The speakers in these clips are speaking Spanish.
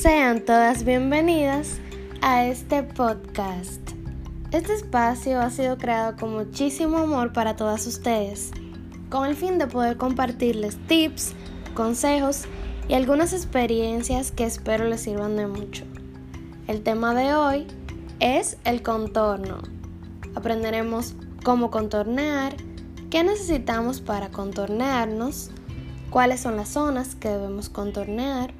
Sean todas bienvenidas a este podcast. Este espacio ha sido creado con muchísimo amor para todas ustedes, con el fin de poder compartirles tips, consejos y algunas experiencias que espero les sirvan de mucho. El tema de hoy es el contorno. Aprenderemos cómo contornear, qué necesitamos para contornearnos, cuáles son las zonas que debemos contornear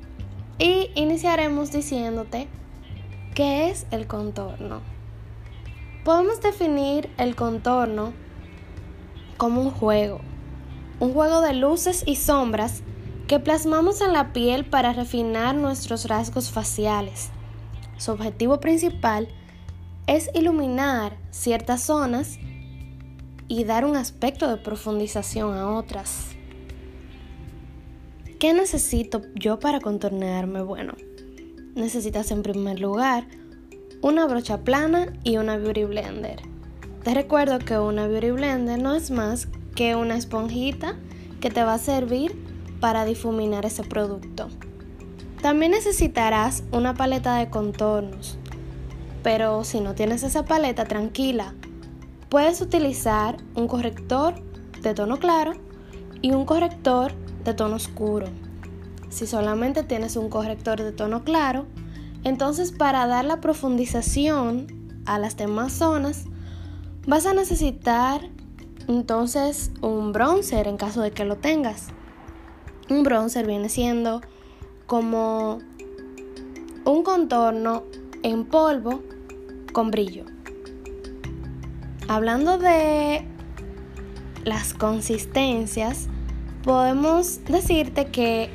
y iniciaremos diciéndote qué es el contorno. Podemos definir el contorno como un juego, un juego de luces y sombras que plasmamos en la piel para refinar nuestros rasgos faciales. Su objetivo principal es iluminar ciertas zonas y dar un aspecto de profundización a otras. ¿Qué necesito yo para contornearme? Bueno, necesitas en primer lugar una brocha plana y una beauty blender. Te recuerdo que una beauty blender no es más que una esponjita que te va a servir para difuminar ese producto. También necesitarás una paleta de contornos, pero si no tienes esa paleta, tranquila. Puedes utilizar un corrector de tono claro y un corrector de tono oscuro. Si solamente tienes un corrector de tono claro, entonces para dar la profundización a las demás zonas, vas a necesitar entonces un bronzer en caso de que lo tengas. Un bronzer viene siendo como un contorno en polvo con brillo. Hablando de las consistencias, podemos decirte que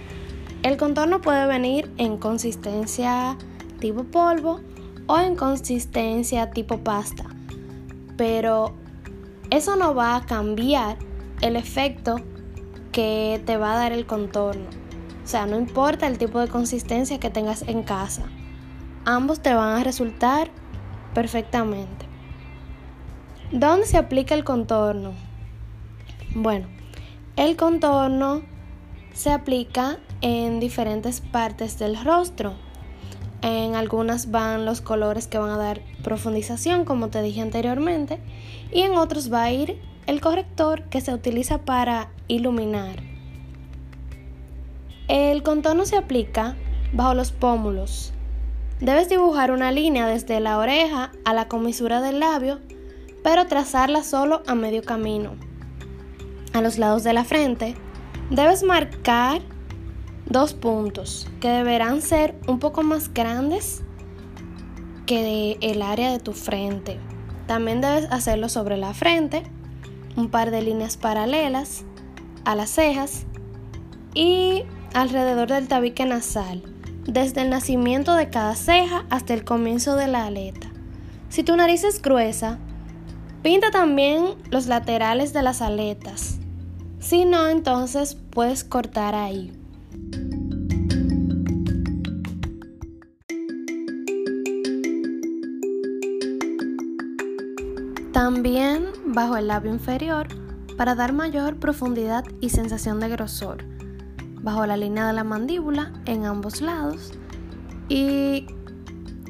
el contorno puede venir en consistencia tipo polvo o en consistencia tipo pasta, pero eso no va a cambiar el efecto que te va a dar el contorno. O sea, no importa el tipo de consistencia que tengas en casa, ambos te van a resultar perfectamente. ¿Dónde se aplica el contorno? Bueno, el contorno se aplica en diferentes partes del rostro. En algunas van los colores que van a dar profundización, como te dije anteriormente, y en otros va a ir el corrector que se utiliza para iluminar. El contorno se aplica bajo los pómulos. Debes dibujar una línea desde la oreja a la comisura del labio, pero trazarla solo a medio camino a los lados de la frente, debes marcar dos puntos que deberán ser un poco más grandes que el área de tu frente. También debes hacerlo sobre la frente, un par de líneas paralelas a las cejas y alrededor del tabique nasal, desde el nacimiento de cada ceja hasta el comienzo de la aleta. Si tu nariz es gruesa, pinta también los laterales de las aletas si no, entonces puedes cortar ahí. También bajo el labio inferior para dar mayor profundidad y sensación de grosor. Bajo la línea de la mandíbula en ambos lados. Y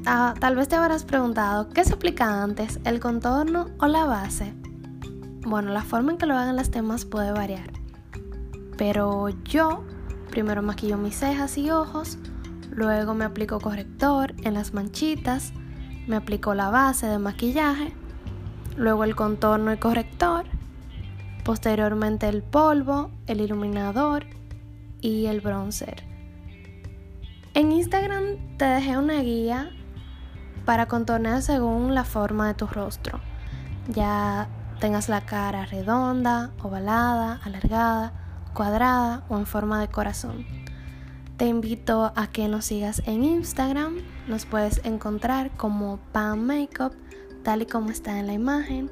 ah, tal vez te habrás preguntado, ¿qué se aplica antes, el contorno o la base? Bueno, la forma en que lo hagan las temas puede variar. Pero yo primero maquillo mis cejas y ojos, luego me aplico corrector en las manchitas, me aplico la base de maquillaje, luego el contorno y corrector, posteriormente el polvo, el iluminador y el bronzer. En Instagram te dejé una guía para contornear según la forma de tu rostro. Ya tengas la cara redonda, ovalada, alargada, cuadrada o en forma de corazón. Te invito a que nos sigas en Instagram, nos puedes encontrar como Pam Makeup, tal y como está en la imagen.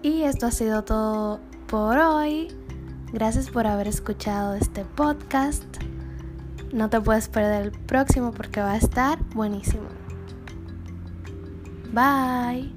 Y esto ha sido todo por hoy. Gracias por haber escuchado este podcast. No te puedes perder el próximo porque va a estar buenísimo. Bye.